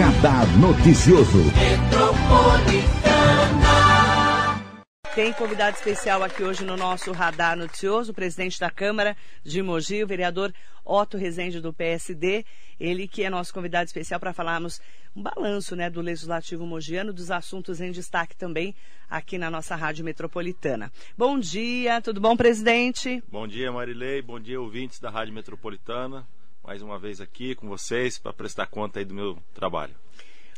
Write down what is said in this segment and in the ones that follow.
Radar Noticioso. Tem convidado especial aqui hoje no nosso Radar Noticioso, o presidente da Câmara de Mogi, o vereador Otto Rezende do PSD. Ele que é nosso convidado especial para falarmos um balanço né, do Legislativo Mogiano, dos assuntos em destaque também aqui na nossa Rádio Metropolitana. Bom dia, tudo bom, presidente? Bom dia, Marilei. Bom dia, ouvintes da Rádio Metropolitana. Mais uma vez aqui com vocês para prestar conta aí do meu trabalho.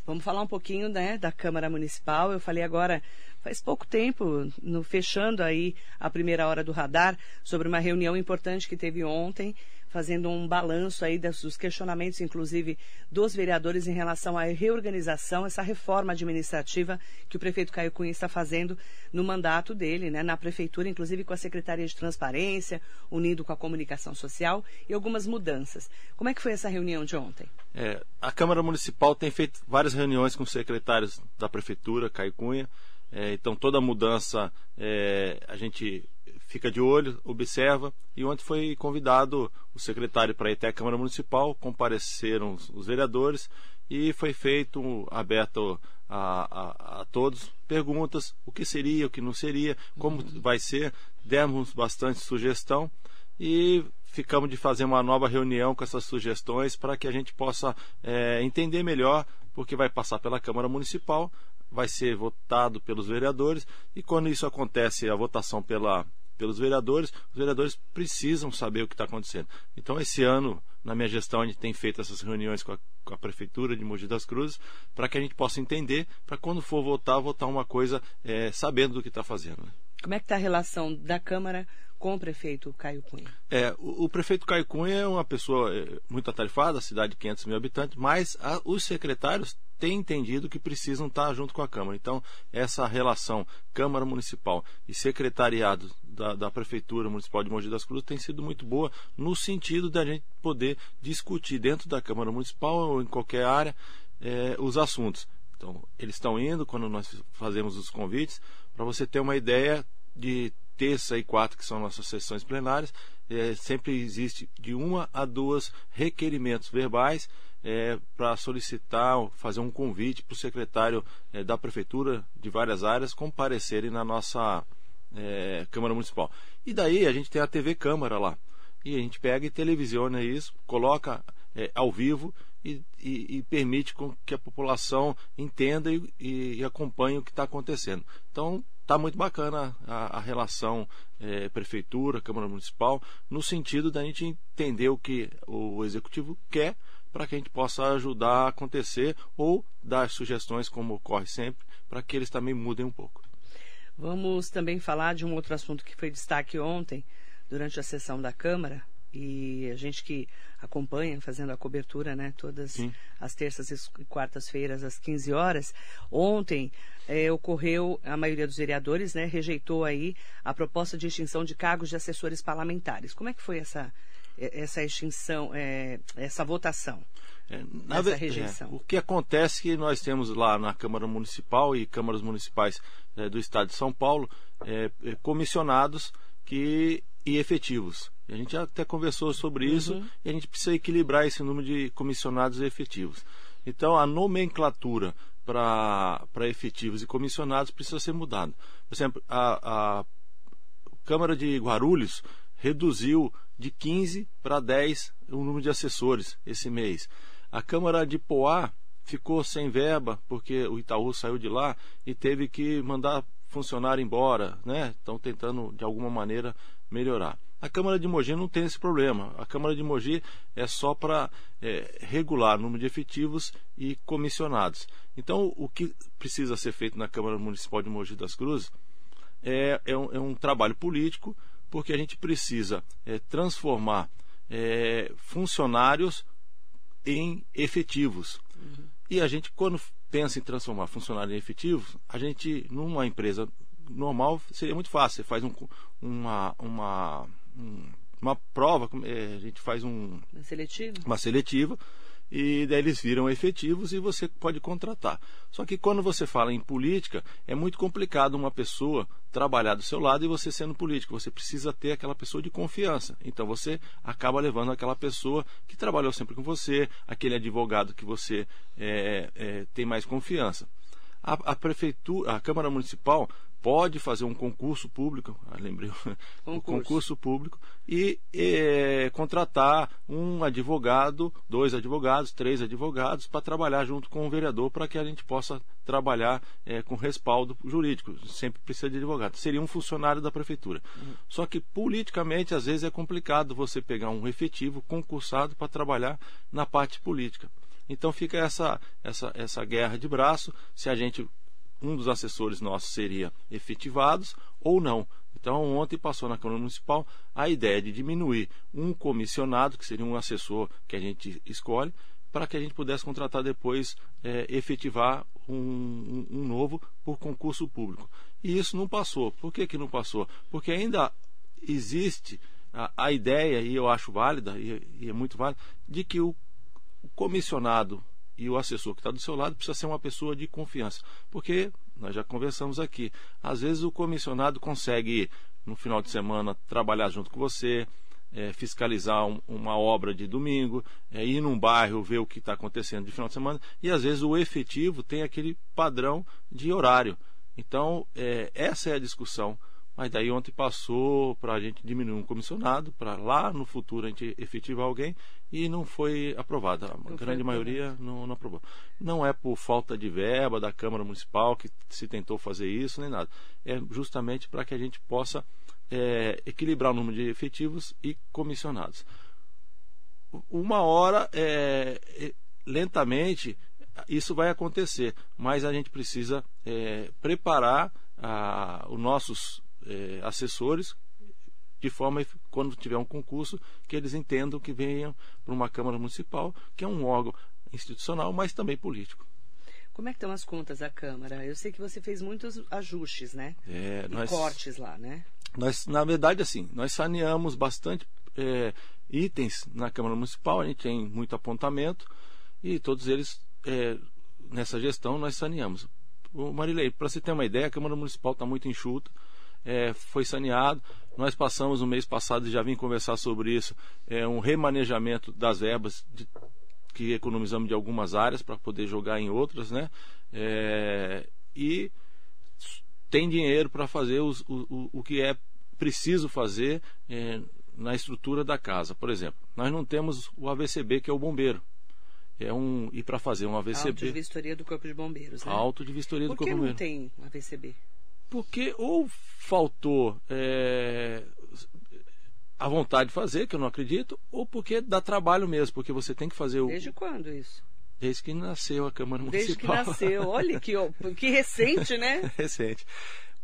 Vamos falar um pouquinho né, da Câmara Municipal. Eu falei agora, faz pouco tempo, no, fechando aí a primeira hora do radar, sobre uma reunião importante que teve ontem fazendo um balanço aí dos questionamentos, inclusive, dos vereadores em relação à reorganização, essa reforma administrativa que o prefeito Caio Cunha está fazendo no mandato dele, né, na prefeitura, inclusive com a Secretaria de Transparência, unido com a comunicação social e algumas mudanças. Como é que foi essa reunião de ontem? É, a Câmara Municipal tem feito várias reuniões com os secretários da prefeitura, Caio Cunha. É, então toda mudança é, a gente fica de olho, observa. E ontem foi convidado o secretário para ir até a Câmara Municipal, compareceram os, vereadores e foi feito, aberto a, a, a, todos, perguntas, o que seria, o que não seria, como uhum. vai ser. Demos bastante sugestão e ficamos de fazer uma nova reunião com essas sugestões para que a gente possa é, entender melhor, porque vai passar pela Câmara Municipal, vai ser votado pelos vereadores e quando isso acontece, a votação pela pelos vereadores, os vereadores precisam saber o que está acontecendo. Então, esse ano, na minha gestão, a gente tem feito essas reuniões com a, com a Prefeitura de Mogi das Cruzes, para que a gente possa entender, para quando for votar, votar uma coisa é, sabendo do que está fazendo. Né? Como é que está a relação da Câmara com o prefeito Caio Cunha? É, o, o prefeito Caio Cunha é uma pessoa é, muito atarefada, cidade de 500 mil habitantes, mas a, os secretários têm entendido que precisam estar junto com a Câmara. Então, essa relação Câmara Municipal e secretariado da, da, Prefeitura Municipal de Mogi das Cruzes tem sido muito boa, no sentido da gente poder discutir dentro da Câmara Municipal ou em qualquer área é, os assuntos. Então, eles estão indo quando nós fazemos os convites, para você ter uma ideia de terça e quarta, que são nossas sessões plenárias, é, sempre existe de uma a duas requerimentos verbais é, para solicitar, fazer um convite para o secretário é, da Prefeitura de várias áreas comparecerem na nossa é, Câmara Municipal. E daí a gente tem a TV Câmara lá. E a gente pega e televisiona isso, coloca é, ao vivo e, e, e, permite que a população entenda e, e acompanhe o que está acontecendo. Então, está muito bacana a, a relação é, prefeitura, Câmara Municipal, no sentido da gente entender o que o executivo quer para que a gente possa ajudar a acontecer ou dar sugestões, como ocorre sempre, para que eles também mudem um pouco. Vamos também falar de um outro assunto que foi destaque ontem, durante a sessão da Câmara, e a gente que acompanha, fazendo a cobertura, né, todas Sim. as terças e quartas-feiras às 15 horas. Ontem é, ocorreu, a maioria dos vereadores, né, rejeitou aí a proposta de extinção de cargos de assessores parlamentares. Como é que foi essa, essa extinção, é, essa votação? É, essa rejeição. É, o que acontece é que nós temos lá na Câmara Municipal e câmaras municipais é, do Estado de São Paulo é, é, comissionados que, e efetivos. A gente até conversou sobre isso uhum. e a gente precisa equilibrar esse número de comissionados e efetivos. Então, a nomenclatura para efetivos e comissionados precisa ser mudada. Por exemplo, a, a Câmara de Guarulhos reduziu de 15 para 10 o número de assessores esse mês. A Câmara de Poá ficou sem verba porque o Itaú saiu de lá e teve que mandar funcionário embora, né? Estão tentando de alguma maneira melhorar. A Câmara de Mogi não tem esse problema. A Câmara de Mogi é só para é, regular o número de efetivos e comissionados. Então, o que precisa ser feito na Câmara Municipal de Mogi das Cruzes é, é, um, é um, trabalho político, porque a gente precisa é, transformar é, funcionários em efetivos. Uhum. E a gente, quando pensa em transformar funcionário em efetivo, a gente, numa empresa normal, seria muito fácil. Você faz um, uma, uma, uma prova, é, a gente faz um, uma seletiva. uma seletiva e daí eles viram efetivos e você pode contratar. Só que quando você fala em política, é muito complicado uma pessoa trabalhar do seu lado e você sendo político. Você precisa ter aquela pessoa de confiança. Então você acaba levando aquela pessoa que trabalhou sempre com você, aquele advogado que você é, é, tem mais confiança. A, a, prefeitura, a Câmara Municipal pode fazer um concurso público, ah, lembrei, um concurso público e é, contratar um advogado, dois advogados, três advogados para trabalhar junto com o vereador para que a gente possa trabalhar é, com respaldo jurídico. Sempre precisa de advogado. Seria um funcionário da prefeitura. Uhum. Só que politicamente às vezes é complicado você pegar um efetivo concursado para trabalhar na parte política. Então fica essa, essa, essa guerra de braço. Se a gente um dos assessores nossos seria efetivados ou não. Então, ontem passou na Câmara Municipal a ideia de diminuir um comissionado, que seria um assessor que a gente escolhe, para que a gente pudesse contratar depois, é, efetivar um, um, novo por concurso público. E isso não passou. Por que, que não passou? Porque ainda existe a, a ideia, e eu acho válida, e, e é muito válida, de que o comissionado e o assessor que está do seu lado precisa ser uma pessoa de confiança. Porque, nós já conversamos aqui, às vezes o comissionado consegue, no final de semana, trabalhar junto com você, é, fiscalizar um, uma obra de domingo, é, ir num bairro, ver o que está acontecendo de final de semana, e às vezes o efetivo tem aquele padrão de horário. Então, é, essa é a discussão mas daí ontem passou para a gente diminuir um comissionado, para lá no futuro a gente efetivar alguém e não foi aprovada. A não grande maioria não, não, aprovou. Não é por falta de verba da Câmara Municipal que se tentou fazer isso, nem nada. É justamente para que a gente possa é, equilibrar o número de efetivos e comissionados. Uma hora, é, é lentamente, isso vai acontecer, mas a gente precisa é, preparar a, os nossos é, assessores, de forma quando tiver um concurso que eles entendam que venham para uma Câmara Municipal, que é um órgão institucional, mas também político. Como é que estão as contas da Câmara? Eu sei que você fez muitos ajustes, né? É, nós, cortes lá, né? Nós, na verdade, assim, nós saneamos bastante é, itens na Câmara Municipal, a gente tem muito apontamento e todos eles, é, nessa gestão, nós saneamos. Marilei, para você ter uma ideia, a Câmara Municipal está muito enxuta, é, foi saneado. Nós passamos no mês passado, e já vim conversar sobre isso, é, um remanejamento das verbas de, que economizamos de algumas áreas para poder jogar em outras, né? É, e tem dinheiro para fazer os, o, o, que é preciso fazer é, na estrutura da casa. Por exemplo, nós não temos o AVCB, que é o bombeiro. É um, e para fazer um AVCB. Auto de vistoria do Corpo de Bombeiros. Né? Auto de vistoria do Corpo de Bombeiros. Por que não tem AVCB? Porque ou faltou é, a vontade de fazer, que eu não acredito, ou porque dá trabalho mesmo, porque você tem que fazer o. Desde quando isso? Desde que nasceu a Câmara Municipal. Desde que nasceu. Olha que, que recente, né? recente.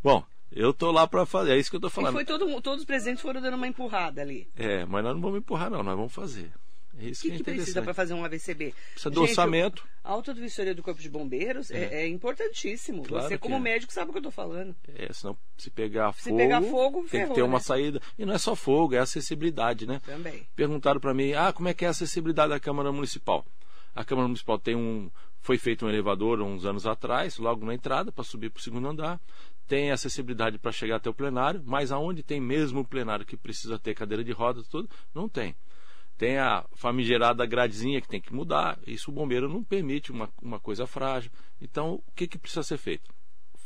Bom, eu tô lá para fazer, é isso que eu tô falando. E foi todo, todos os presidentes foram dando uma empurrada ali. É, mas nós não vamos empurrar, não, nós vamos fazer. É isso que, que, que é precisa para fazer um AVCB? Precisa do Gente, orçamento. A autovistoria do Corpo de Bombeiros é, é, é importantíssimo. Claro Você, como é. médico, sabe o que eu estou falando. É, senão se pegar se fogo, pegar fogo tem ferrou, que ter uma né? saída. E não é só fogo, é acessibilidade, né? Também. Perguntaram para mim, ah, como é que é a acessibilidade da Câmara Municipal? A Câmara Municipal tem um, foi feito um elevador uns anos atrás, logo na entrada, para subir para o segundo andar. Tem acessibilidade para chegar até o plenário, mas aonde tem mesmo o plenário que precisa ter cadeira de rodas tudo, não tem tem a famigerada gradezinha que tem que mudar. Isso o bombeiro não permite uma, uma coisa frágil. Então, o que, que precisa ser feito?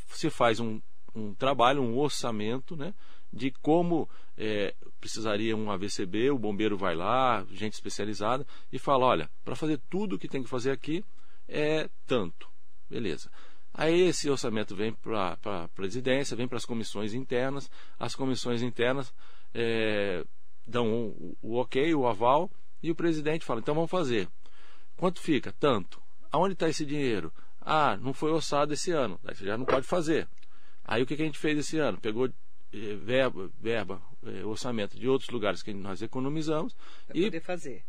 Se faz um, um trabalho, um orçamento, né? De como é, precisaria um AVCB, o bombeiro vai lá, gente especializada, e fala: olha, para fazer tudo o que tem que fazer aqui é tanto. Beleza. Aí esse orçamento vem para a presidência, vem para as comissões internas, as comissões internas é, dão o, o ok, o aval, e o presidente fala: então vamos fazer. Quanto fica? Tanto. Aonde está esse dinheiro? Ah, não foi orçado esse ano. Aí você já não pode fazer. Aí o que, que a gente fez esse ano? Pegou eh, verba, verba eh, orçamento de outros lugares que nós economizamos e,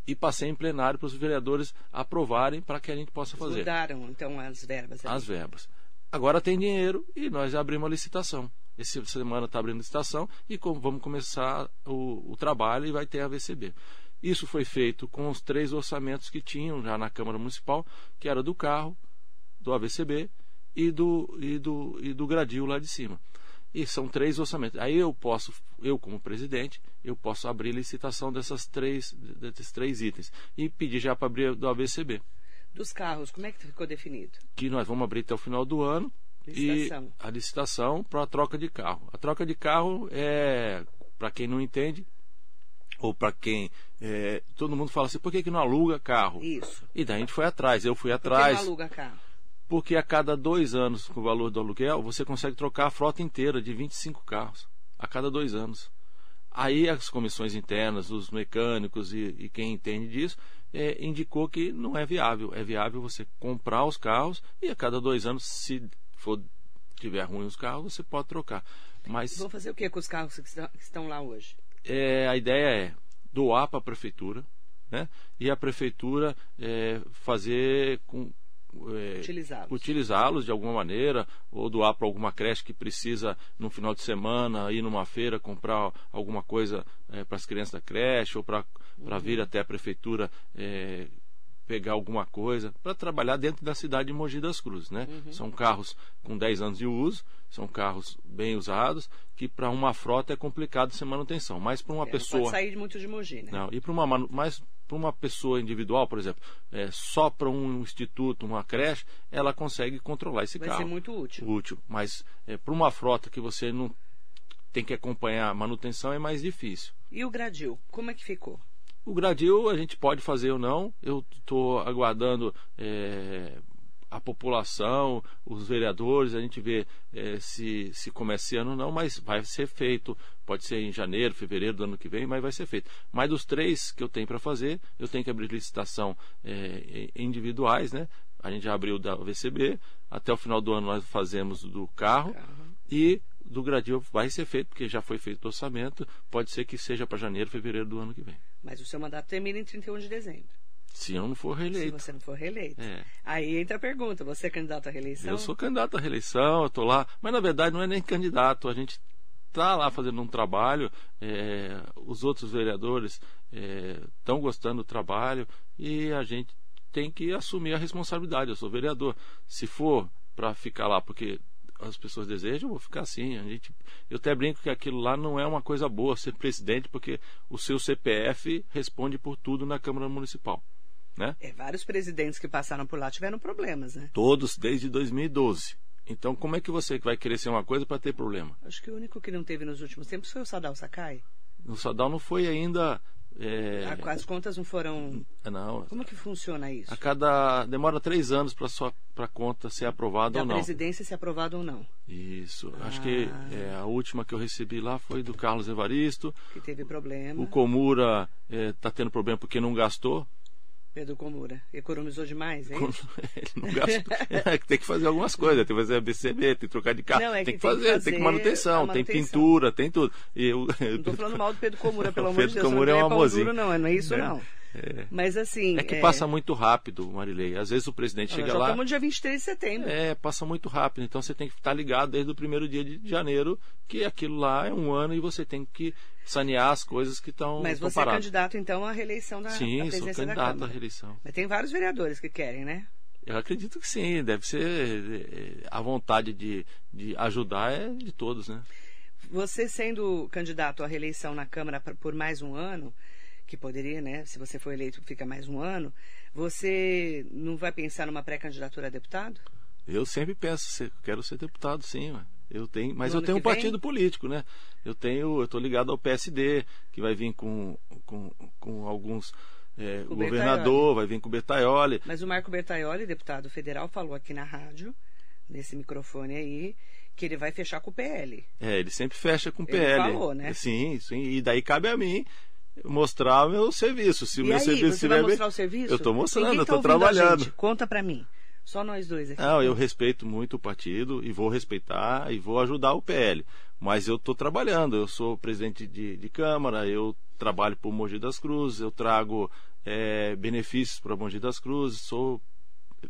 e passei em plenário para os vereadores aprovarem para que a gente possa fazer. Mudaram então as verbas. Ali. As verbas. Agora tem dinheiro e nós abrimos a licitação. Essa semana está abrindo licitação e vamos começar o, o, trabalho e vai ter a VCB. Isso foi feito com os três orçamentos que tinham já na Câmara Municipal, que era do carro, do AVCB e do, e do, e do gradil lá de cima. E são três orçamentos. Aí eu posso, eu como presidente, eu posso abrir licitação dessas três, desses três itens e pedir já para abrir do AVCB. Dos carros, como é que ficou definido? Que nós vamos abrir até o final do ano Licitação. e a licitação para a troca de carro. A troca de carro é, para quem não entende, ou para quem é, todo mundo fala assim, por que, que não aluga carro? Isso. E daí a gente foi atrás, eu fui Por que atrás. não aluga carro? Porque a cada dois anos, com o valor do aluguel, você consegue trocar a frota inteira de 25 carros. A cada dois anos. Aí as comissões internas, os mecânicos e, e quem entende disso, é, indicou que não é viável. É viável você comprar os carros e a cada dois anos, se for tiver ruim os carros, você pode trocar. Mas Vão fazer o que com os carros que estão, que estão lá hoje? é, a ideia é doar para a prefeitura, né? E a prefeitura é, fazer com é, Utilizá-los. utilizá-los de alguma maneira ou doar para alguma creche que precisa no final de semana ir numa feira comprar alguma coisa para as crianças da creche ou para vir até a prefeitura é, pegar alguma coisa para trabalhar dentro da cidade de Mogi das Cruzes, né? São carros com 10 anos de uso, são carros bem usados, que para uma frota é complicado ser manutenção, mas para uma É, não pessoa pode sair muito de Mogi, né? não, e para uma mas para uma pessoa individual, por exemplo, é, só para um instituto, uma creche, ela consegue controlar esse Vai carro. ser muito útil. útil. Mas é, para uma frota que você não tem que acompanhar a manutenção é mais difícil. E o gradil, como é que ficou? O gradil a gente pode fazer ou não. Eu estou aguardando é, a população, os vereadores, a gente vê é, se, se começa esse ano ou não, mas vai ser feito. Pode ser em janeiro, fevereiro do ano que vem, mas vai ser feito. Mas dos três que eu tenho para fazer, eu tenho que abrir licitação é, individuais, né? A gente já abriu da VCB, até o final do ano nós fazemos do carro Carro. e do gradil vai ser feito, porque já foi feito o orçamento, pode ser que seja para janeiro, fevereiro do ano que vem. Mas o seu mandato termina em 31 de dezembro. Se eu não for reeleito. Se você não for reeleito. É. Aí entra a pergunta: você é candidato à reeleição? Eu sou candidato à reeleição, eu estou lá, mas na verdade não é nem candidato, a gente está lá fazendo um trabalho, é, os outros vereadores estão gostando do trabalho e a gente tem que assumir a responsabilidade. Eu sou vereador. Se for para ficar lá porque as pessoas desejam, eu vou ficar assim. A gente, eu até brinco que aquilo lá não é uma coisa boa ser presidente, porque o seu CPF responde por tudo na Câmara Municipal. Né? É, vários presidentes que passaram por lá tiveram problemas, né? Todos desde 2012. Então, como é que você vai querer ser uma coisa para ter problema? Acho que o único que não teve nos últimos tempos foi o Sadal Sakai. No Sadal não foi ainda. É... Ah, As contas não foram. Não. Como que funciona isso? A cada. Demora três anos para sua pra conta ser aprovada Da ou não. presidência se aprovado ou não. Isso. Acho que Ah. é, a última que eu recebi lá foi do Carlos Evaristo. Que teve problema. O Comura está tendo problema porque não gastou. Pedro Comura. Economizou demais, hein? Ele não gastou. É, tem que fazer algumas coisas, tem que fazer a BCB, tem que trocar de carro, Não, é tem que que tem que fazer, tem fazer que manutenção, a tem manutenção. pintura, tem tudo. E eu, Não estou falando mal do Pedro Comura, pelo amor de Pedro Deus. Comura não é um é amorzinho. duro, não, não é isso, É. não. Mas assim. É que passa muito rápido, Marilei. Às vezes o presidente Nós chega já lá. estamos no dia 23 de setembro. É, passa muito rápido. Então você tem que estar ligado desde o primeiro dia de janeiro que aquilo lá é um ano e você tem que sanear as coisas que estão Mas você é paradas. candidato, então, à reeleição da, da Sim, sou candidato à reeleição. Mas tem vários vereadores que querem, né? Eu acredito que sim, deve ser. eh, A vontade de, de ajudar é de todos, né? Você sendo candidato à reeleição na Câmara por mais um ano, que poderia, né? Se você for eleito, fica mais um ano. Você não vai pensar numa pré-candidatura a deputado? Eu sempre penso, quero ser deputado, sim, ué. eu tenho, mas No eu tenho um partido político, né? Eu tenho, eu estou ligado ao PSD, que vai vir com, com, com alguns Com o governador, vai vir com o Bertaioli. Mas o Marco Bertaioli, deputado federal, falou aqui na rádio, nesse microfone aí, que ele vai fechar com o PL. É, ele sempre fecha com o Ele PL. falou, né? Sim, sim. E daí cabe a mim mostrar o meu serviço. Se o e meu aí, serviço você vai bem- mostrar o serviço? Eu estou mostrando, Ninguém eu tá estou trabalhando. gente. Conta pra mim. Só nós dois aqui. Não, eu respeito muito o partido e vou respeitar e vou ajudar o PL. Mas eu estou trabalhando, eu sou presidente de, de Câmara, eu trabalho por Mogi das Cruzes, eu trago eh, benefícios para Mogi das Cruzes, sou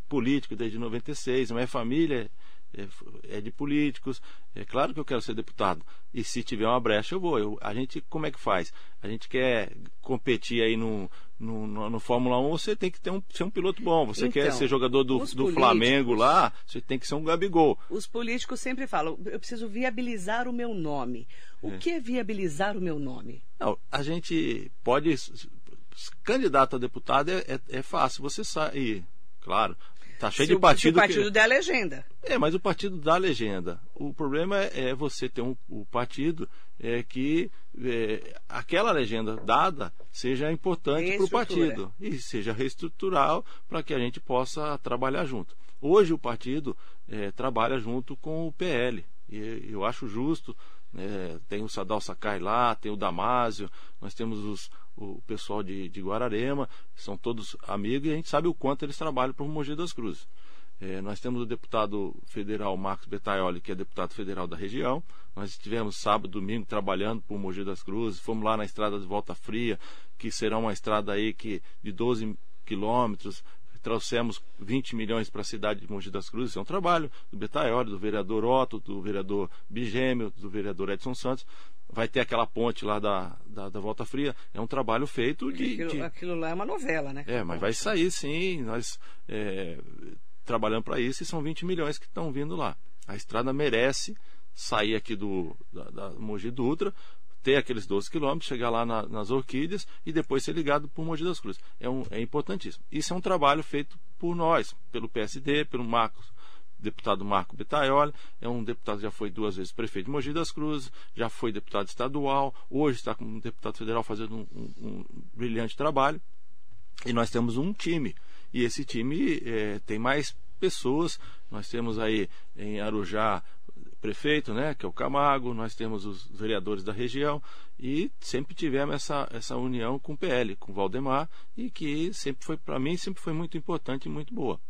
político desde 96, minha família é, é, de políticos. É claro que eu quero ser deputado. E se tiver uma brecha, eu vou. Eu, a gente, como é que faz? A gente quer competir aí no, no, no, no Fórmula 1, você tem que ter um, ser um piloto bom. Você então, quer ser jogador do, do Flamengo lá, você tem que ser um Gabigol. Os políticos sempre falam, eu preciso viabilizar o meu nome. O é. que é viabilizar o meu nome? Não, a gente pode candidato a deputado é, é, é fácil você sair. Claro, Tá cheio se de partido. O, se o partido que... der legenda. É, mas o partido dá legenda. O problema é, é você ter um, o partido é, que é, aquela legenda dada seja importante para o partido e seja reestrutural para que a gente possa trabalhar junto. Hoje o partido é, trabalha junto com o PL. E eu acho justo. É, tem o Sadal Sakai lá, tem o Damásio, nós temos os, o pessoal de, de Guararema, são todos amigos e a gente sabe o quanto eles trabalham para o Mogi das Cruzes. É, nós temos o deputado federal Marcos Betaioli, que é deputado federal da região. Nós estivemos sábado, domingo trabalhando por Mogi das Cruzes. Fomos lá na estrada de Volta Fria, que será uma estrada aí que, de 12 quilômetros. Trouxemos 20 milhões para a cidade de Mogi das Cruzes. É um trabalho do Betaioli, do vereador Otto, do vereador Bigêmeo, do vereador Edson Santos vai ter aquela ponte lá da, da, da, Volta Fria. É um trabalho feito de aquilo, de... aquilo, lá é uma novela, né? É, mas vai sair sim. Nós é, trabalhando para isso e são 20 milhões que estão vindo lá. A estrada merece sair aqui do da, da Mogi Dutra, ter aqueles 12 quilômetros, chegar lá na, nas Orquídeas e depois ser ligado por Mogi das Cruzes. É, um, é importantíssimo. Isso é um trabalho feito por nós, pelo PSD, pelo Marcos deputado Marco Betaioli, é um deputado que já foi duas vezes prefeito de Mogi das Cruzes, já foi deputado estadual, hoje está como deputado federal fazendo um, um, um brilhante trabalho. E nós temos um time. E esse time é, tem mais pessoas. Nós temos aí em Arujá prefeito, né, que é o Camargo, nós temos os vereadores da região e sempre tivemos essa, essa união com o PL, com o Valdemar, e que sempre foi, para mim, sempre foi muito importante e muito boa.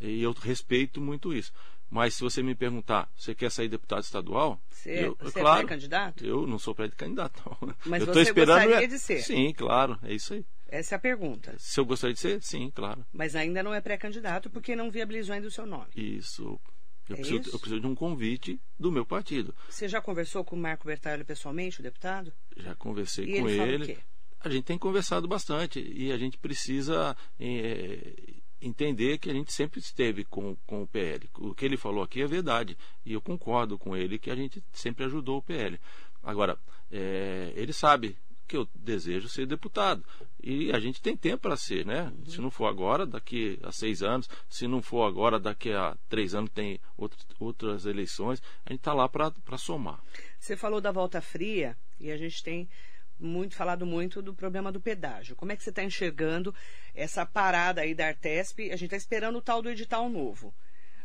E eu respeito muito isso. Mas se você me perguntar, você quer sair deputado estadual? Você, eu, você é claro, é pré-candidato? Eu não sou pré-candidato. Mas eu você esperando, gostaria é... de ser? Sim, claro, é isso aí. Essa é a pergunta. Se eu gostaria de ser? Sim, claro. Mas ainda não é pré-candidato porque não viabilizou ainda o seu nome. Isso. Eu, é preciso, isso? eu preciso de um convite do meu partido. Você já conversou com o Marco Bertalho pessoalmente, o deputado? Já conversei e com ele. ele. A gente tem conversado bastante e a gente precisa é, entender que a gente sempre esteve com, com o PL. O que ele falou aqui é verdade. E eu concordo com ele que a gente sempre ajudou o PL. Agora, é, ele sabe que eu desejo ser deputado. E a gente tem tempo para ser, né? Uhum. Se não for agora, daqui a seis anos. Se não for agora, daqui a três anos tem outro, outras eleições. A gente está lá para somar. Você falou da volta fria e a gente tem muito falado muito do problema do pedágio. Como é que você está enxergando essa parada aí da Artesp? A gente está esperando o tal do edital novo.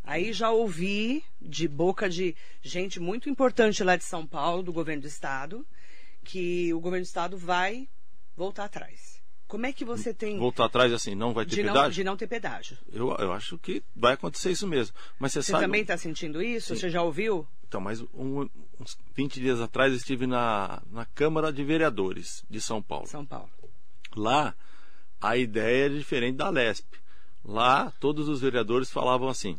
Aí já ouvi de boca de gente muito importante lá de São Paulo, do governo do estado, que o governo do estado vai voltar atrás. Como é que você tem. Voltar atrás assim, não vai ter de pedágio? Não, de não ter pedágio. Eu, eu acho que vai acontecer isso mesmo. Mas você, você sabe... também está sentindo isso? Sim. Você já ouviu? Então, mas um, uns 20 dias atrás estive na, na Câmara de Vereadores de São Paulo. São Paulo. Lá, a ideia é diferente da LESP. Lá, todos os vereadores falavam assim: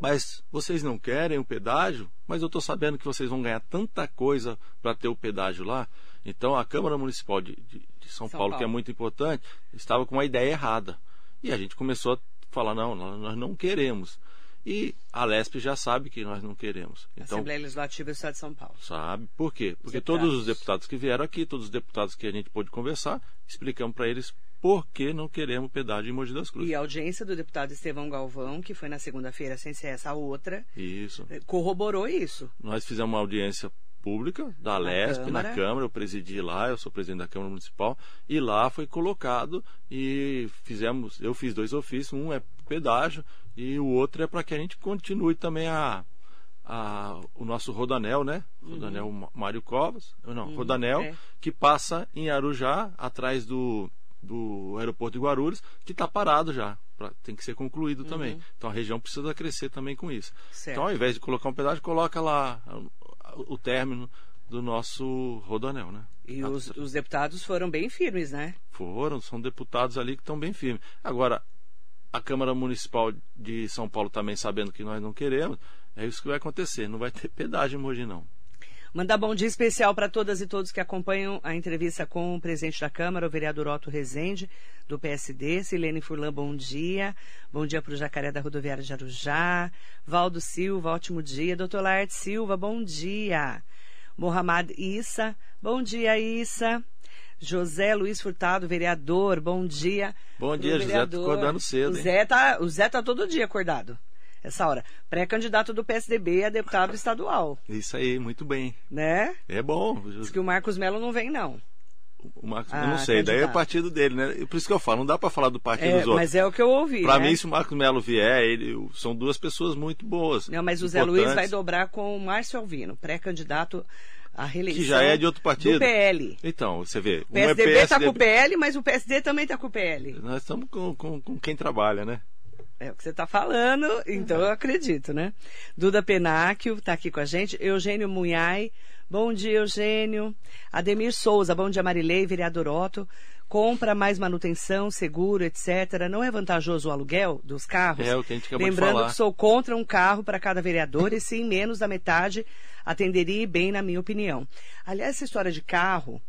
mas vocês não querem o pedágio? Mas eu estou sabendo que vocês vão ganhar tanta coisa para ter o pedágio lá. Então, a Câmara Municipal de, de, de São, São Paulo, Paulo, que é muito importante, estava com uma ideia errada. E a gente começou a falar: não, nós não queremos. E a LESP já sabe que nós não queremos. Então, Assembleia Legislativa do Estado de São Paulo. Sabe. Por quê? Porque todos os deputados que vieram aqui, todos os deputados que a gente pôde conversar, explicamos para eles por que não queremos pedágio em Mogi das Cruzes. E a audiência do deputado Estevão Galvão, que foi na segunda-feira, sem ser essa outra, isso. Corroborou isso. Nós fizemos uma audiência pública da LESP na Câmara, eu presidi lá, eu sou presidente da Câmara Municipal, e lá foi colocado e fizemos, eu fiz dois ofícios, um é pedágio e o outro é para que a gente continue também a, a, o nosso Rodanel, né? Uhum. Rodanel Mário Covas, não, uhum, Rodanel, é. que passa em Arujá, atrás do, do aeroporto de Guarulhos, que está parado já. Pra, tem que ser concluído uhum. também. Então a região precisa crescer também com isso. Certo. Então, ao invés de colocar um pedágio, coloca lá o término do nosso rodoanel, né? E os, os, deputados foram bem firmes, né? Foram, são deputados ali que estão bem firmes. Agora, a Câmara Municipal de São Paulo também sabendo que nós não queremos, é isso que vai acontecer. Não vai ter pedágio em Mogi, não. Mandar bom dia especial para todas e todos que acompanham a entrevista com o presidente da Câmara, o vereador Otto Rezende, do PSD. Silene Furlan, bom dia. Bom dia para o Jacaré da Rodoviária de Arujá. Valdo Silva, ótimo dia. Doutor Laerte Silva, bom dia. Mohamed Issa, bom dia, Issa. José Luiz Furtado, vereador, bom dia. Bom dia, José, acordando cedo. O Zé, tá, o Zé tá todo dia acordado essa hora. Pré-candidato do PSDB a deputado estadual. Isso aí, muito bem. Né? É bom. Diz que o Marcos Melo não vem, não. O Marcos, ah, eu não sei, candidato. daí é o partido dele, né? Por isso que eu falo, não dá para falar do partido é, dos outros. Mas é o que eu ouvi. Para né? mim, se o Marcos Melo vier, ele, são duas pessoas muito boas. Não, mas o Zé Luiz vai dobrar com o Márcio Alvino, pré-candidato à reeleição. Que já é de outro partido. Do PL. Então, você vê. O PSDB está é PSD... com o PL, mas o PSD também está com o PL. Nós estamos com, com, com quem trabalha, né? É o que você está falando, então eu acredito, né? Duda Penáquio está aqui com a gente. Eugênio Munhai. Bom dia, Eugênio. Ademir Souza. Bom dia, Marilei, vereador Otto. Compra mais manutenção, seguro, etc. Não é vantajoso o aluguel dos carros? É o que a gente acabou Lembrando que sou contra um carro para cada vereador e sim menos da metade atenderia bem, na minha opinião. Aliás, essa história de carro,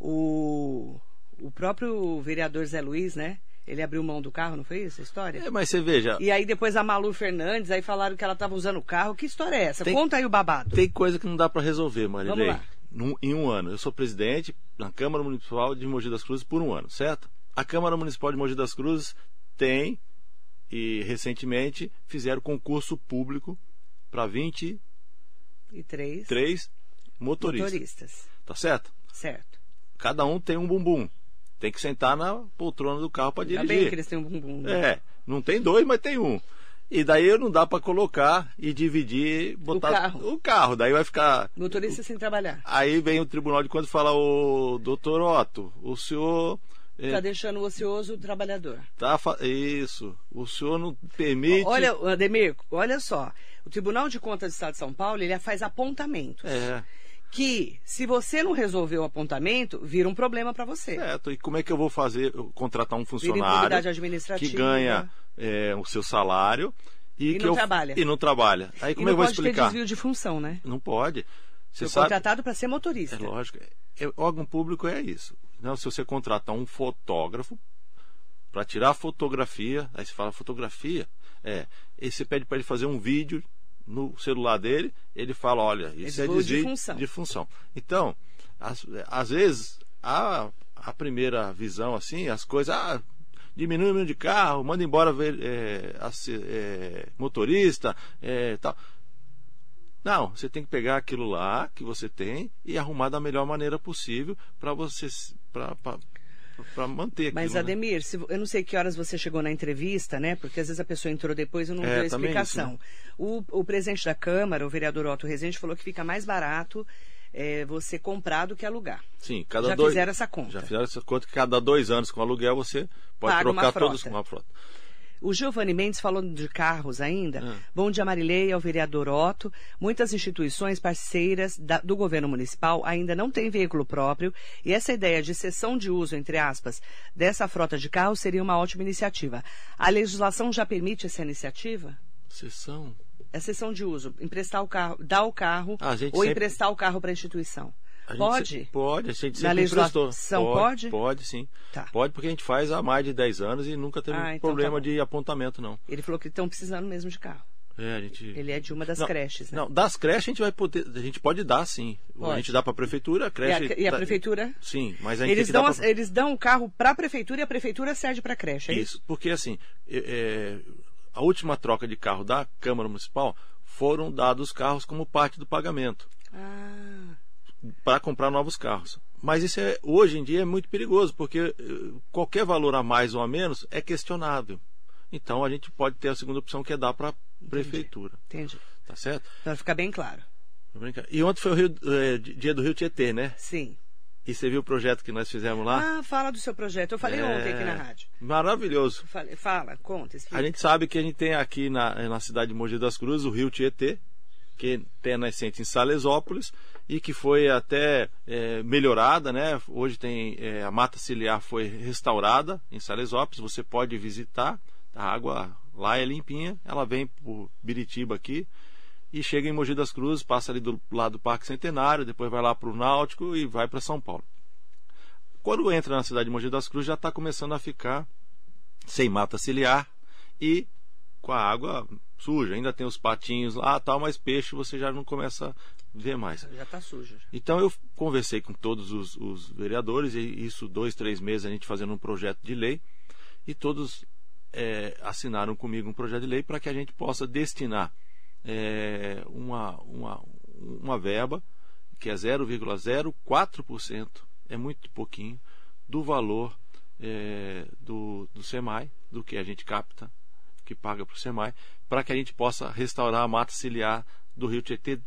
o, o próprio vereador Zé Luiz, né? Ele abriu mão do carro, não foi isso a história? É, mas você veja. E aí depois a Malu Fernandes, aí falaram que ela estava usando o carro. Que história é essa? Tem, Conta aí o babado. Tem coisa que não dá para resolver, Marilei. Vamos lá. Num, em um ano. Eu sou presidente na Câmara Municipal de Mogi das Cruzes por um ano, certo? A Câmara Municipal de Mogi das Cruzes tem e recentemente fizeram concurso público para 23 e três, três motoristas. motoristas. Tá certo? Certo. Cada um tem um bumbum. Tem que sentar na poltrona do carro para dirigir. Ainda bem que eles têm um bumbum. Né? É, não tem dois, mas tem um. E daí não dá para colocar e dividir, botar o carro. o carro. Daí vai ficar. Motorista sem trabalhar. Aí vem o Tribunal de Contas e fala: Ô doutor Otto, o senhor. Está é, deixando ocioso o trabalhador. Tá, isso. O senhor não permite. Olha, Ademir, olha só. O Tribunal de Contas do Estado de São Paulo ele faz apontamentos. É que se você não resolver o apontamento, vira um problema para você. Certo. E como é que eu vou fazer, contratar um funcionário que ganha é, o seu salário e, e que não eu, trabalha. E não trabalha. Aí como e eu vou pode explicar? Ter desvio de função, né? Não pode. Você sabe... contratado para ser motorista. É lógico. É, órgão público é isso. Não, se você contratar um fotógrafo para tirar fotografia, aí você fala fotografia, é, e você pede para ele fazer um vídeo no celular dele, ele fala, olha, isso é, é desvio de função. de função. Então, às, às vezes, a, a primeira visão, assim, as coisas, ah, diminui o número de carro, manda embora é, é, motorista, é, tal. Não, você tem que pegar aquilo lá que você tem e arrumar da melhor maneira possível para você para manter aquilo, Mas, né? Ademir, né? se, eu não sei que horas você chegou na entrevista, né? Porque às vezes a pessoa entrou depois e não é, deu a explicação. Isso, né? o, o presidente da Câmara, o vereador Otto Rezende, falou que fica mais barato é, você comprar do que alugar. Sim, cada já dois. fizeram essa conta. Já fizeram essa conta que cada dois anos com aluguel você pode Paga trocar todos com uma frota. O Giovanni Mendes falando de carros ainda. Ah. Bom dia, Marilei, ao vereador Otto. Muitas instituições parceiras da, do governo municipal ainda não têm veículo próprio e essa ideia de cessão de uso, entre aspas, dessa frota de carros seria uma ótima iniciativa. A legislação já permite essa iniciativa? Cessão? É cessão de uso. Emprestar o carro, dar o carro ou sempre... emprestar o carro para a instituição. Pode? Pode, a gente sempre legislação emprestou. Pode, pode? Pode, sim. Tá. Pode porque a gente faz há mais de 10 anos e nunca teve ah, então problema tá de apontamento, não. Ele falou que estão precisando mesmo de carro. É, gente... Ele é de uma das não, creches, né? Não, das creches a gente vai poder, a gente pode dar sim. Pode. A gente dá para a prefeitura, a creche. E a, e a prefeitura? Sim, mas a gente eles dão, pra... eles dão o carro para a prefeitura e a prefeitura cede para a creche, é isso? Isso, porque assim, é, a última troca de carro da Câmara Municipal foram dados carros como parte do pagamento. Ah. Para comprar novos carros. Mas isso é, hoje em dia é muito perigoso, porque eh, qualquer valor a mais ou a menos é questionável. Então a gente pode ter a segunda opção que é dar para a prefeitura. Entendi. Tá certo? Para ficar bem claro. E ontem foi o Rio, é, dia do Rio Tietê, né? Sim. E você viu o projeto que nós fizemos lá? Ah, fala do seu projeto. Eu falei é... ontem aqui na rádio. Maravilhoso. Falei, fala, conta. Explica. A gente sabe que a gente tem aqui na, na cidade de Mogi das Cruzes o Rio Tietê, que tem nascente em Salesópolis e que foi até é, melhorada, né? Hoje tem é, a mata ciliar foi restaurada em Salesópolis, você pode visitar, A água lá é limpinha, ela vem por Biritiba aqui e chega em Mogi das Cruzes, passa ali do lado do Parque Centenário, depois vai lá para o Náutico e vai para São Paulo. Quando entra na cidade de Mogi das Cruzes, já está começando a ficar sem mata ciliar e com a água suja. Ainda tem os patinhos lá, tal, mas peixe você já não começa a ver mais. Já está sujo. Já. Então eu conversei com todos os, os, vereadores, e isso dois, três meses a gente fazendo um projeto de lei, e todos é, assinaram comigo um projeto de lei para que a gente possa destinar é, uma, uma, uma verba que é 0,04%, é muito pouquinho, do valor é, do, do SEMAI, do que a gente capta, que paga para o SEMAI, para que a gente possa restaurar a mata ciliar do Rio Tietê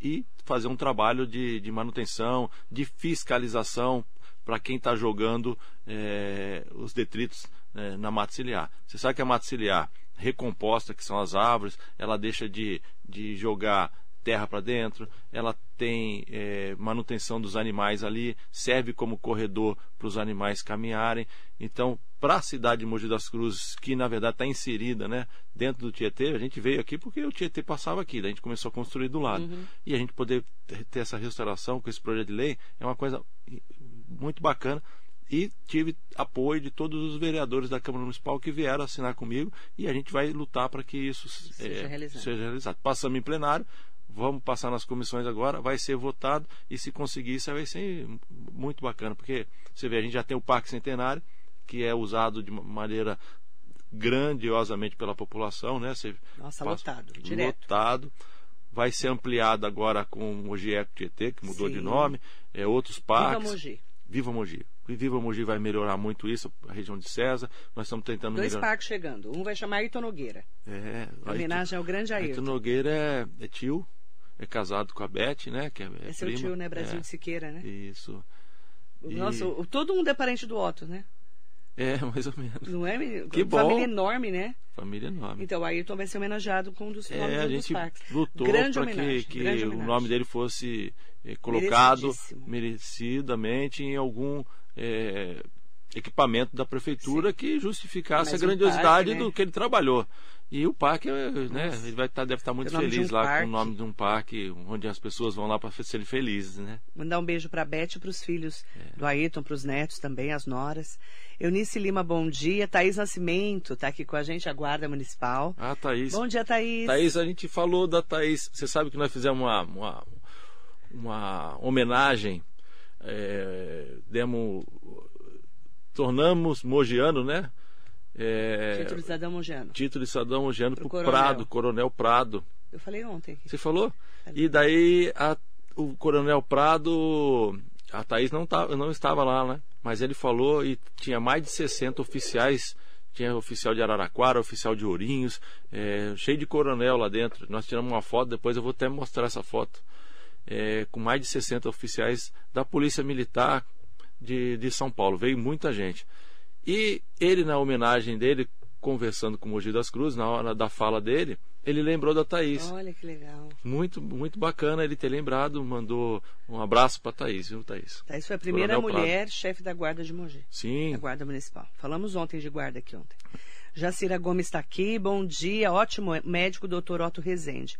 e fazer um trabalho de, de manutenção, de fiscalização para quem está jogando é, os detritos é, na mata ciliar. Você sabe que a mata ciliar recomposta, que são as árvores, ela deixa de, de jogar terra para dentro, ela tem é, manutenção dos animais ali, serve como corredor para os animais caminharem. Então, para a cidade de Mogi das Cruzes, que na verdade está inserida né, dentro do Tietê, a gente veio aqui porque o Tietê passava aqui, daí a gente começou a construir do lado. Uhum. E a gente poder ter essa restauração com esse projeto de lei é uma coisa muito bacana e tive apoio de todos os vereadores da Câmara Municipal que vieram assinar comigo e a gente vai lutar para que isso seja, é, realizado. seja realizado. Passamos em plenário, vamos passar nas comissões agora, vai ser votado e se conseguir isso vai ser muito bacana, porque você vê, a gente já tem o Parque Centenário, que é usado de maneira grandiosamente pela população, né? Você Nossa, passa, lotado, direto. Lotado. Vai ser ampliado agora com o Mogi Eco Tietê, que mudou Sim. de nome, é, outros parques. Viva Mogi. Viva Mogi. E Viva Mogi vai melhorar muito isso, a região de César. Nós estamos tentando Dois melhorar. parques chegando. Um vai chamar Ayrton Nogueira. É. Em homenagem ao grande Ayrton. Ayrton Nogueira é, é tio, é casado com a Beth, né? Que é, é, seu prima. tio, né? Brasil é, de Siqueira, né? Isso. Nossa, e... todo mundo é parente do Otto, né? É, mais ou menos. Não é, menino? Que Família bom. enorme, né? Família enorme. Então, o Ayrton vai ser homenageado com um dos é, nomes a gente parques. lutou para que, que o nome dele fosse é, colocado merecidamente em algum é, equipamento da prefeitura Sim. que justificasse Mas a grandiosidade parque, né? do que ele trabalhou. E o parque, né, ele vai estar, tá, deve estar muito feliz um lá parque. com o nome de um parque onde as pessoas vão lá para serem felizes, né? Mandar um beijo para a Beth e para os filhos é. do Ayrton, para os netos também, as noras. Eunice Lima, bom dia. Thaís Nascimento está aqui com a gente, a Guarda Municipal. Ah, Thaís. Bom dia, Thaís. Thaís, a gente falou da Thaís. Você sabe que nós fizemos uma, uma, uma homenagem, é, demos, tornamos mogiano, né? É, título de cidadão mogiano. Título de cidadão mogiano para o Prado, Coronel Prado. Eu falei ontem. Você falou? Falei. E daí a, o Coronel Prado, a Thaís não, tá, não estava lá, né? Mas ele falou e tinha mais de 60 oficiais tinha oficial de Araraquara, oficial de Ourinhos, é, cheio de coronel lá dentro. Nós tiramos uma foto, depois eu vou até mostrar essa foto, é, com mais de 60 oficiais da Polícia Militar de, de São Paulo. Veio muita gente. E ele, na homenagem dele, conversando com o Mogi das Cruzes, na hora da fala dele, ele lembrou da Thaís. Olha que legal. Muito, muito bacana ele ter lembrado, mandou um abraço para Thaís, viu, Thaís? Thaís foi a primeira Coronel mulher Prado. chefe da Guarda de Mogi. Sim. Da Guarda Municipal. Falamos ontem de guarda aqui ontem. Jacira Gomes está aqui, bom dia, ótimo médico, doutor Otto Rezende.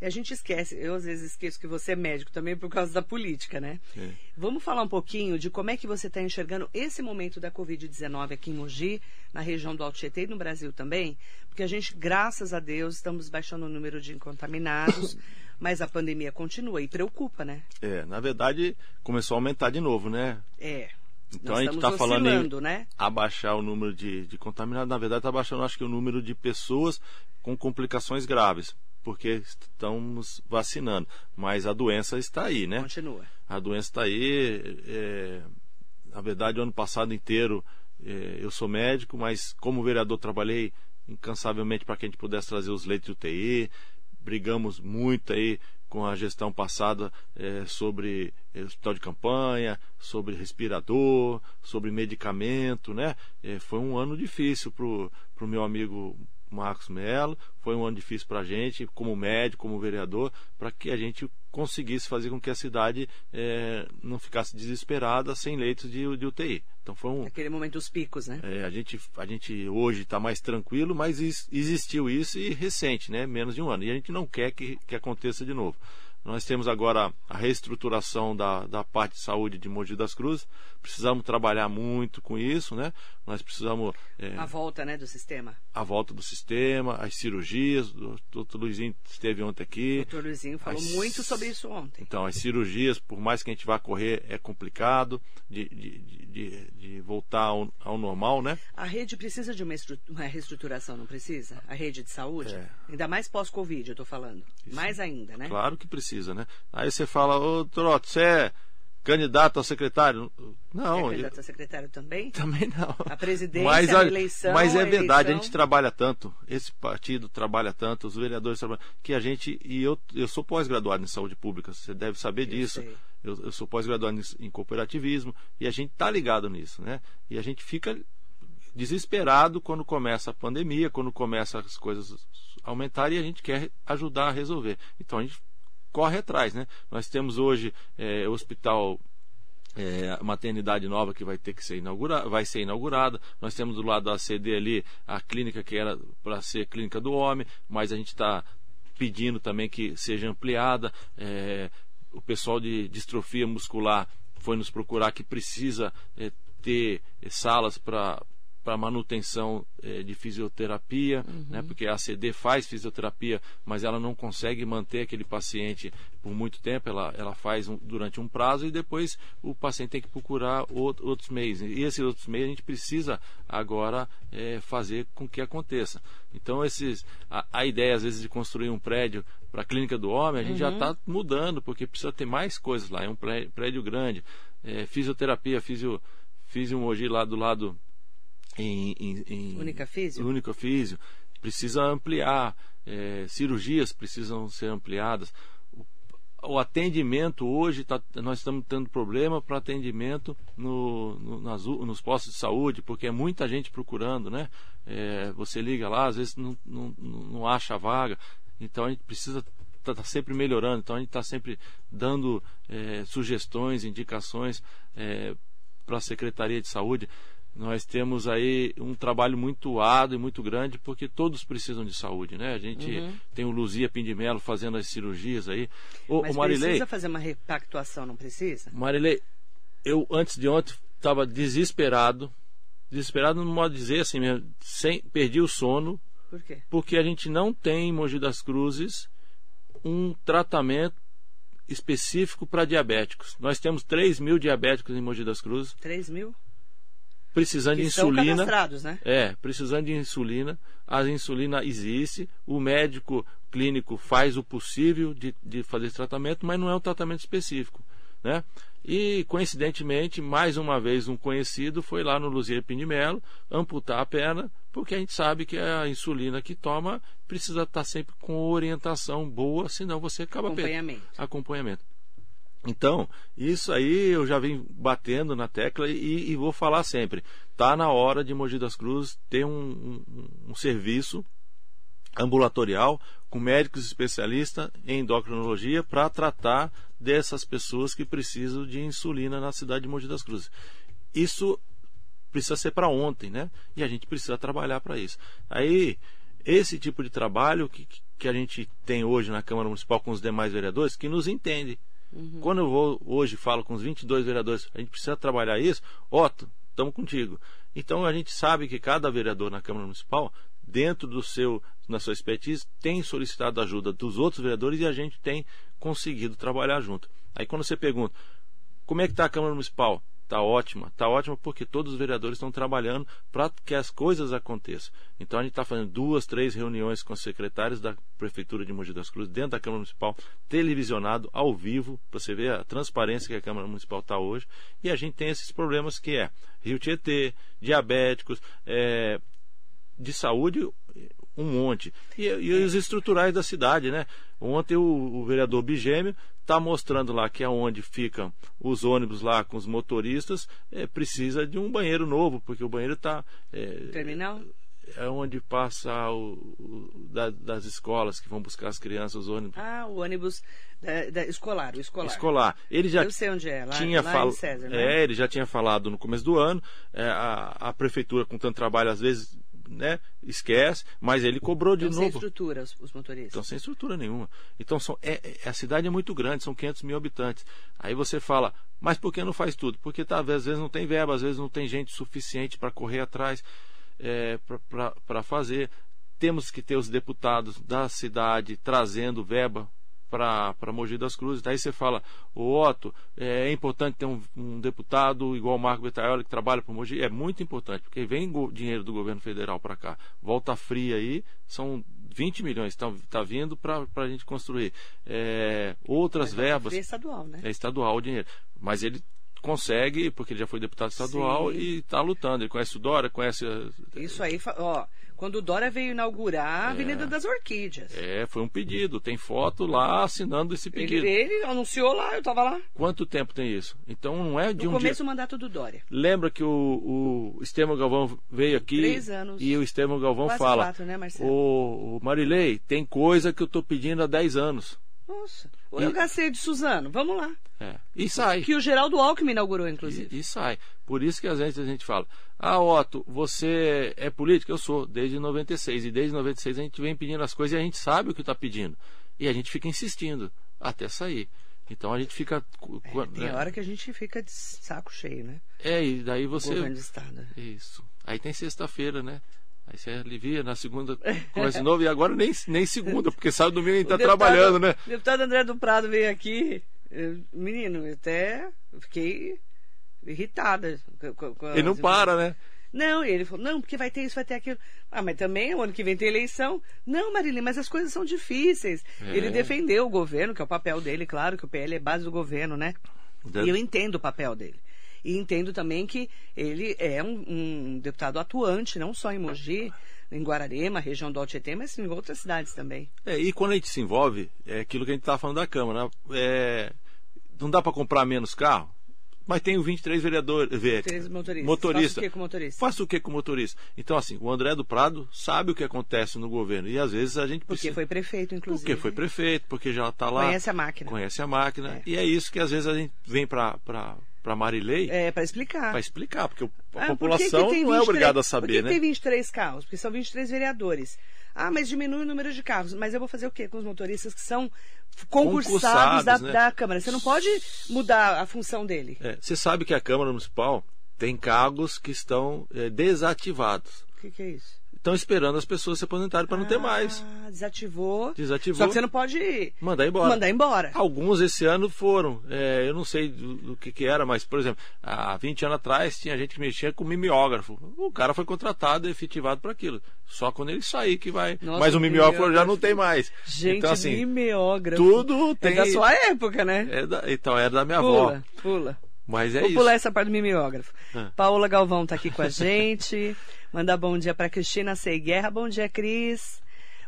A gente esquece, eu às vezes esqueço que você é médico também por causa da política, né? É. Vamos falar um pouquinho de como é que você está enxergando esse momento da Covid-19 aqui em Mogi, na região do Alto Tietê e no Brasil também, porque a gente, graças a Deus, estamos baixando o número de contaminados, mas a pandemia continua e preocupa, né? É, na verdade, começou a aumentar de novo, né? É. Então Nós a gente está falando em né? abaixar o número de, de contaminados. Na verdade, está abaixando, acho que, o número de pessoas com complicações graves porque estamos vacinando. Mas a doença está aí, né? Continua. A doença está aí. É, na verdade, o ano passado inteiro é, eu sou médico, mas como vereador trabalhei incansavelmente para que a gente pudesse trazer os leitos de UTI. Brigamos muito aí com a gestão passada é, sobre é, hospital de campanha, sobre respirador, sobre medicamento, né? É, foi um ano difícil para o meu amigo Marcos Melo, foi um ano difícil para a gente, como médico, como vereador, para que a gente conseguisse fazer com que a cidade é, não ficasse desesperada sem leitos de, de UTI. Então foi um. Aquele momento dos picos, né? É, a, gente, a gente hoje está mais tranquilo, mas existiu isso e recente, né? Menos de um ano. E a gente não quer que, que aconteça de novo. Nós temos agora a reestruturação da, da parte de saúde de Mogi das Cruzes. Precisamos trabalhar muito com isso, né? Nós precisamos. É, a volta né, do sistema. A volta do sistema, as cirurgias. O doutor Luizinho esteve ontem aqui. O doutor Luizinho falou as, muito sobre isso ontem. Então, as cirurgias, por mais que a gente vá correr, é complicado de, de, de, de voltar ao, ao, normal, né? A rede precisa de uma, uma reestruturação, não precisa? A rede de saúde? É. Ainda mais pós-Covid, eu estou falando. Isso. Mais ainda, né? Claro que precisa precisa, né? Aí você fala, ô Troto, você é candidato a secretário? Não. É candidato a secretário também? Também não. A presidência, mas, a, eleição. Mas é a verdade, a gente trabalha tanto, esse partido trabalha tanto, os vereadores trabalham, que a gente, e eu, eu sou pós-graduado em saúde pública, você deve saber eu disso. Eu, eu, sou pós-graduado em, em cooperativismo e a gente está ligado nisso, né? E a gente fica desesperado quando começa a pandemia, quando começa as coisas aumentarem e a gente quer ajudar a resolver. Então a gente corre atrás. Né? Nós temos hoje é, o hospital é, maternidade nova que vai ter que ser inaugurada, vai ser inaugurada. Nós temos do lado da CD ali a clínica que era para ser clínica do homem, mas a gente está pedindo também que seja ampliada. É, o pessoal de distrofia muscular foi nos procurar que precisa é, ter salas para para manutenção é, de fisioterapia, uhum. né, porque a ACD faz fisioterapia, mas ela não consegue manter aquele paciente por muito tempo, ela, ela faz um, durante um prazo e depois o paciente tem que procurar outro, outros meios. E esses outros meios a gente precisa agora é, fazer com que aconteça. Então, esses, a, a, ideia às vezes de construir um prédio para a clínica do homem, a gente uhum. já está mudando, porque precisa ter mais coisas lá. É um prédio, prédio grande. É, fisioterapia, fisio, fisio Mogi lá do lado em, em, em Única Físio. Única Físio, precisa ampliar, é, cirurgias precisam ser ampliadas. O, o atendimento hoje, tá, nós estamos tendo problema para atendimento no, no, nas, nos postos de saúde, porque é muita gente procurando, né? É, você liga lá, às vezes não, não, não acha vaga, então a gente precisa está tá sempre melhorando, então a gente está sempre dando é, sugestões, indicações é, para a Secretaria de Saúde nós temos aí um trabalho muito árduo e muito grande, porque todos precisam de saúde, né? A gente uhum. tem o Luzia Pindimelo fazendo as cirurgias aí. Ô, Mas Marilei, precisa fazer uma repactuação, não precisa? Marilei, eu antes de ontem estava desesperado, desesperado no modo de dizer assim mesmo, sem, perdi o sono. Por quê? Porque a gente não tem em Mogi das Cruzes um tratamento específico para diabéticos. Nós temos 3 mil diabéticos em Mogi das Cruzes. 3 mil? Precisando que de insulina. Né? É, precisando de insulina. A insulina existe, o médico clínico faz o possível de, de fazer esse tratamento, mas não é um tratamento específico. Né? E, coincidentemente, mais uma vez, um conhecido foi lá no Luzia Pinimelo amputar a perna, porque a gente sabe que a insulina que toma precisa estar sempre com orientação boa, senão você acaba Acompanhamento. perdendo. Acompanhamento. Então, isso aí eu já vim batendo na tecla e, e vou falar sempre. Está na hora de Mogi das Cruzes ter um, um, um serviço ambulatorial com médicos especialistas em endocrinologia para tratar dessas pessoas que precisam de insulina na cidade de Mogi das Cruzes. Isso precisa ser para ontem, né? E a gente precisa trabalhar para isso. Aí, esse tipo de trabalho que, que a gente tem hoje na Câmara Municipal com os demais vereadores, que nos entende Uhum. Quando eu vou hoje falo com os 22 vereadores, a gente precisa trabalhar isso, Otto, estamos contigo. Então a gente sabe que cada vereador na Câmara Municipal, dentro do seu, na sua expertise, tem solicitado ajuda dos outros vereadores e a gente tem conseguido trabalhar junto. Aí quando você pergunta, como é que está a Câmara Municipal? Está ótima, está ótima porque todos os vereadores estão trabalhando para que as coisas aconteçam. Então a gente está fazendo duas, três reuniões com os secretários da Prefeitura de Mogi das Cruzes, dentro da Câmara Municipal, televisionado, ao vivo, para você ver a transparência que a Câmara Municipal está hoje. E a gente tem esses problemas que é Rio Tietê, diabéticos, é, de saúde, um monte. E, e, os estruturais da cidade, né? Ontem o, o vereador Bigêmeo está mostrando lá que é onde ficam os ônibus lá com os motoristas, é, precisa de um banheiro novo, porque o banheiro está. É, Terminal? é onde passa o, o da, das escolas que vão buscar as crianças, os ônibus. Ah, o ônibus da, da, escolar, o escolar. Escolar. Ele já Eu sei onde é, lá, tinha lá fal... em César, né? É, ele já tinha falado no começo do ano. É, a, a prefeitura, com tanto trabalho, às vezes né, esquece, mas ele cobrou de Então, novo. sem estrutura, os, os motoristas. Então, sem estrutura nenhuma. Então, são, é, é- a cidade é muito grande, são 500 mil habitantes. Aí você fala, mas por que não faz tudo? Porque tá, às vezes não tem verba, às vezes não tem gente suficiente para correr atrás, é, para fazer. Temos que ter os deputados da cidade trazendo verba para Mogi das Cruzes. Daí você fala, o Otto, é importante ter um, um deputado igual o Marco Betaioli que trabalha para Mogi. É muito importante, porque vem dinheiro do governo federal para cá. Volta fria aí, são 20 milhões que está vindo para a gente construir. É, outras Mas verbas. É estadual, né? É estadual o dinheiro. Mas ele consegue, porque ele já foi deputado estadual Sim. e está lutando. Ele conhece o Dória, conhece. Isso aí, ó, quando o Dória veio inaugurar a Avenida das Orquídeas. É, foi um pedido. Tem foto lá assinando esse Ele, pedido. ele anunciou lá, eu tava lá. Quanto tempo tem isso? Então não é de No um começo dia. do mandato do Dória. Lembra que o, o Estevão Galvão veio aqui Três anos. e o Estevão Galvão Quase fala: quatro, né, Marcelo? o, o Marilei, tem coisa que eu estou pedindo há 10 anos. Nossa. O E- gastei de Suzano, vamos lá. É. E sai. Que o Geraldo Alckmin inaugurou, inclusive. E, e sai. Por isso que às vezes a gente fala: Ah, Otto, você é político? Eu sou, desde 96. E desde 96 a gente vem pedindo as coisas e a gente sabe o que está pedindo. E a gente fica insistindo até sair. Então a gente fica. É, tem né? hora que a gente fica de saco cheio, né? É, e daí O você. governo do estado. Isso. Aí tem sexta-feira, né? Aí você alivia, na segunda começa de novo, e agora nem, nem segunda, porque sábado domingo a gente está trabalhando, né? O deputado André do Prado veio aqui. eu- menino, eu até fiquei irritada. com- com- Ele não para, né? Não, ele falou, não, porque vai ter isso, vai ter aquilo. Ah, mas também o ano que vem tem eleição. Não, Marília, mas as coisas são difíceis. É. Ele defendeu o governo, que é o papel dele, claro que o PL é base do governo, né? E eu entendo o papel dele. E entendo também que ele é um, um deputado atuante, não só em Mogi, em Guararema, região do Alto mas em outras cidades também. É, e quando a gente se envolve, é aquilo que a gente estava falando da Câmara. né? É, não dá para comprar menos carro, mas tenho 23 vereadores. Ve, motoristas. motorista. Faço o que com motorista? Faça o que com motorista? Então, assim, o André do Prado sabe o que acontece no governo. E às vezes a gente Porque precisa. foi prefeito, inclusive. Porque foi prefeito, porque já está lá. Conhece a máquina. Conhece a máquina. É. E é isso que às vezes a gente vem para Marilei É, para explicar. para explicar, porque a Ah, por que população que não é 23 obrigada a Por saber, que, né? que tem 23 carros? Porque são 23 vereadores. Ah, mas diminui o número de carros. Mas eu vou fazer o quê com os motoristas que são concursados, Concursados, da, né? da Câmara? Você não pode mudar a função dele. É, você sabe que a Câmara Municipal tem cargos que estão é, desativados. O que, que é isso? Estão esperando as pessoas se aposentarem para não ter mais. Ah, desativou. Desativou. Só que você não pode Mandar embora. mandar embora. Alguns esse ano foram. É, eu não sei do, do que, que era, mas, por exemplo, há 20 anos atrás tinha gente que mexia com mimeógrafo. O cara foi contratado e efetivado para aquilo. Só quando ele sair que vai. Nossa, mas o o mimeógrafo já mimeógrafo. não tem mais. Gente, então, assim, mimeógrafo. tudo tem. É da sua época, né? É da- então, era da minha avó. pula, pula. Mas é Vou isso. pular essa parte do mimeógrafo. Ah. Paola Galvão está aqui com a gente. Mandar bom dia para Cristina Sei Guerra. Bom dia, Cris.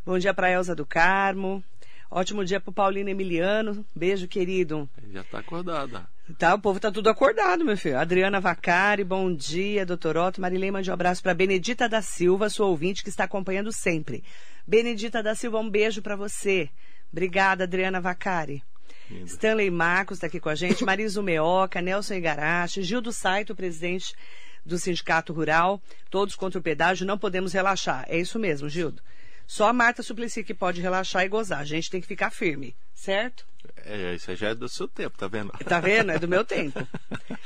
Bom dia para Elza do Carmo. Ótimo dia para Paulino Emiliano. Beijo, querido. Já está acordada. Tá, o povo tá tudo acordado, meu filho. Adriana Vacari, bom dia, doutor Otto. Marilei, mande um abraço para Benedita da Silva, sua ouvinte que está acompanhando sempre. Benedita da Silva, um beijo para você. Obrigada, Adriana Vacari. Linda. Stanley Marcos está aqui com a gente, Marisa Meoca, Nelson Igarashi, Gil do Saito, presidente do Sindicato Rural, todos contra o pedágio, não podemos relaxar. É isso mesmo, Gildo. Só a Marta Suplicy que pode relaxar e gozar. A gente tem que ficar firme, certo? É, isso aí já é do seu tempo, tá vendo? Tá vendo? É do meu tempo.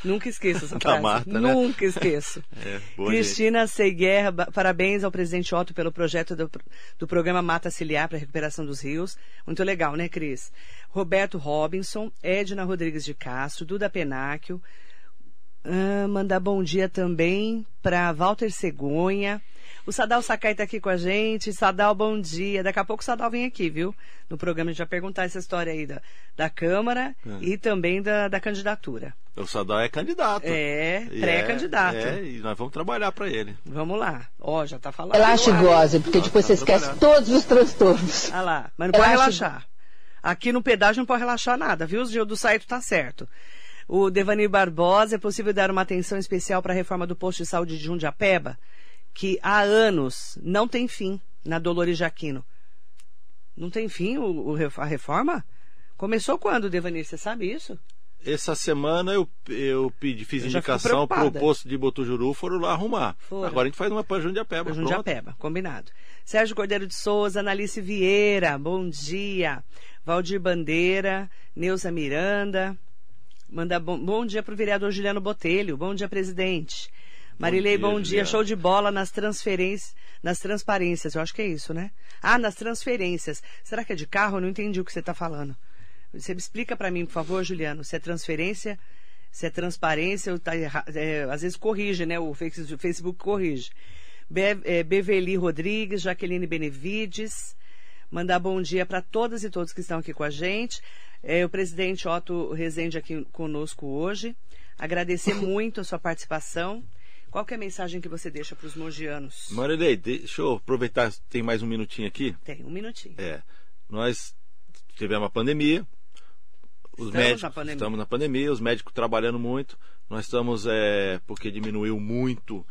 Nunca esqueço essa Da frase. Marta, né? Nunca esqueço. É. Cristina Seguerra, ba- parabéns ao presidente Otto pelo projeto do, do programa Mata Ciliar para a recuperação dos rios. Muito legal, né, Cris? Roberto Robinson, Edna Rodrigues de Castro, Duda Penáquio. Ah, mandar bom dia também para Walter Cegonha. O Sadal Sakai está aqui com a gente. Sadal, bom dia. Daqui a pouco o Sadal vem aqui, viu? No programa a gente vai perguntar essa história aí da, da Câmara É. e também da, da candidatura. O Sadal é candidato. É, pré-candidato. É, é, e nós vamos trabalhar para ele. Vamos lá. Ó, já tá falando. Relaxe e goze, porque depois você esquece todos os transtornos. Ah lá, mas não pode Relaxa. relaxar. Aqui no pedágio não pode relaxar nada, viu? O Gil do Saito tá certo. O Devanir Barbosa, é possível dar uma atenção especial para a reforma do posto de saúde de Jundiapeba? Que há anos não tem fim na Dolores Jaquino. Não tem fim o, o, a reforma? Começou quando, Devanir? Você sabe isso? Essa semana eu, eu pedi, fiz eu indicação para o posto de Botujuru, foram lá arrumar. Foram. Agora a gente faz uma para Jundiapeba. Pra Jundiapeba, combinado. Sérgio Cordeiro de Souza, Analice Vieira, bom dia. Valdir Bandeira, Neuza Miranda. Manda bom, bom dia para o vereador Juliano Botelho. Bom dia, presidente. Marilei, bom dia. Bom dia. Show de bola nas transferências, nas transparências. Eu acho que é isso, né? Ah, nas transferências. Será que é de carro? Eu não entendi o que você está falando. Você me explica para mim, por favor, Juliano, se é transferência, se é transparência, tá errado, é, às vezes corrige, né? O Facebook corrige. Be, é, Beveli Rodrigues, Jaqueline Benevides, mandar bom dia para todas e todos que estão aqui com a gente. É, o presidente Otto Rezende aqui conosco hoje. Agradecer muito a sua participação. Qual é a mensagem que você deixa para os mogianos? Marilei, deixa eu aproveitar, tem mais um minutinho aqui? Tem, um minutinho. É, nós tivemos a pandemia, os estamos médicos, na pandemia. estamos na pandemia, os médicos trabalhando muito, nós estamos, é, porque diminuiu muito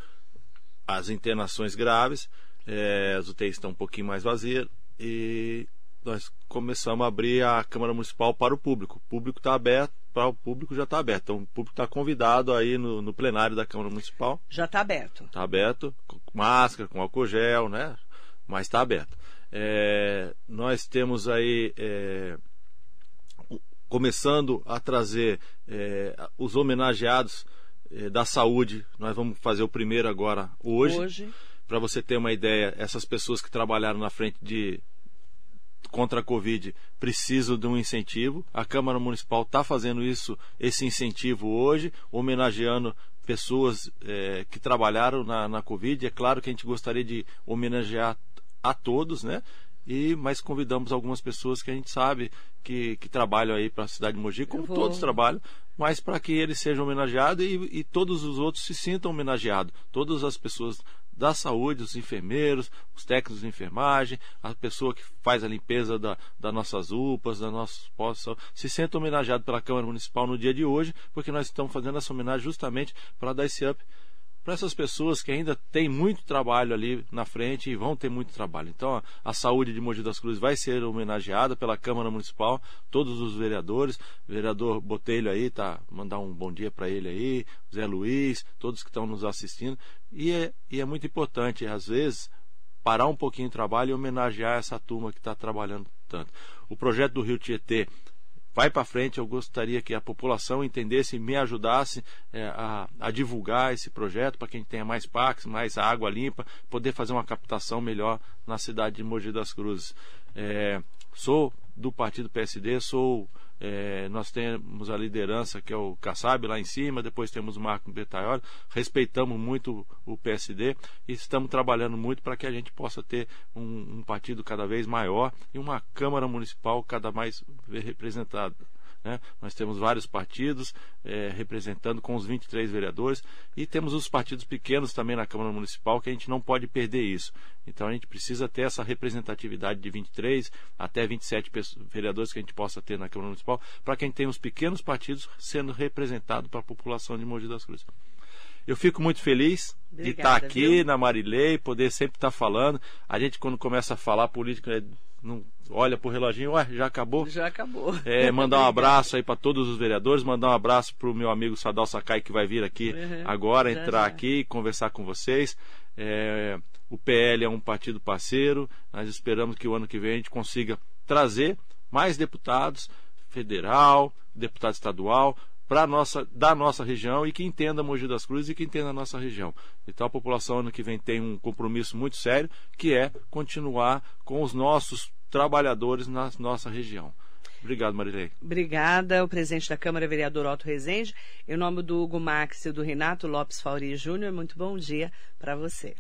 as internações graves, é, as UTIs estão um pouquinho mais vazias e nós começamos a abrir a Câmara Municipal para o público. O público está aberto, para o público já está aberto. Então o público está convidado aí no, no, plenário da Câmara Municipal. Já está aberto. Está aberto, com máscara, com álcool gel, né? Mas está aberto. É, nós temos aí é, começando a trazer é, os homenageados é, da saúde. Nós vamos fazer o primeiro agora hoje. Hoje. Para você ter uma ideia, essas pessoas que trabalharam na frente de contra a Covid precisam de um incentivo. A Câmara Municipal está fazendo isso, esse incentivo hoje, homenageando pessoas é, que trabalharam na, na Covid. É claro que a gente gostaria de homenagear a todos, né? E, mas convidamos algumas pessoas que a gente sabe que, que trabalham aí para a cidade de Mogi, como todos trabalham, mas para que eles sejam homenageados e, e, todos os outros se sintam homenageados. Todas as pessoas da saúde, os enfermeiros, os técnicos de enfermagem, a pessoa que faz a limpeza da, das nossas UPAs, da nossos postos, se sentam homenageados pela Câmara Municipal no dia de hoje, porque nós estamos fazendo essa homenagem justamente para dar esse up para essas pessoas que ainda têm muito trabalho ali na frente e vão ter muito trabalho. Então, a, saúde de Mogi das Cruzes vai ser homenageada pela Câmara Municipal, todos os vereadores, vereador Botelho aí, tá, mandar um bom dia para ele aí, Zé Luiz, todos que estão nos assistindo. E é, e é muito importante, às vezes, parar um pouquinho o trabalho e homenagear essa turma que está trabalhando tanto. O projeto do Rio Tietê vai para frente. Eu gostaria que a população entendesse e me ajudasse é, a, a, divulgar esse projeto para quem tenha mais parques, mais água limpa, poder fazer uma captação melhor na cidade de Mogi das Cruzes. É, sou do partido PSD, sou é, nós temos a liderança que é o Kassab lá em cima, depois temos o Marco Betaioli, respeitamos muito o PSD e estamos trabalhando muito para que a gente possa ter um, um partido cada vez maior e uma Câmara Municipal cada mais representada. Né? Nós temos vários partidos é, representando com os 23 vereadores e temos os partidos pequenos também na Câmara Municipal que a gente não pode perder isso. Então a gente precisa ter essa representatividade de 23 até 27 vereadores que a gente possa ter na Câmara Municipal para quem tem os pequenos partidos sendo representado para a população de Mogi das Cruzes. Eu fico muito feliz Obrigada, de estar aqui viu? na Marilei, poder sempre estar falando. A gente, quando começa a falar política, é, não olha pro reloginho, ué, já acabou? Já acabou. É, mandar um abraço aí para todos os vereadores, mandar um abraço pro meu amigo Sadal Sakai, que vai vir aqui uhum, agora, já, entrar já. aqui e conversar com vocês. É, o PL é um partido parceiro, nós esperamos que o ano que vem a gente consiga trazer mais deputados, federal, deputado estadual, para nossa da nossa região e que entenda Mogi das Cruzes e que entenda a nossa região. Então a população ano que vem tem um compromisso muito sério, que é continuar com os nossos trabalhadores na nossa região. Obrigado, Marilei. Obrigada, o presidente da Câmara, vereador Otto Rezende. Em nome do Hugo Max e do Renato Lopes Fauri Júnior, muito bom dia para você.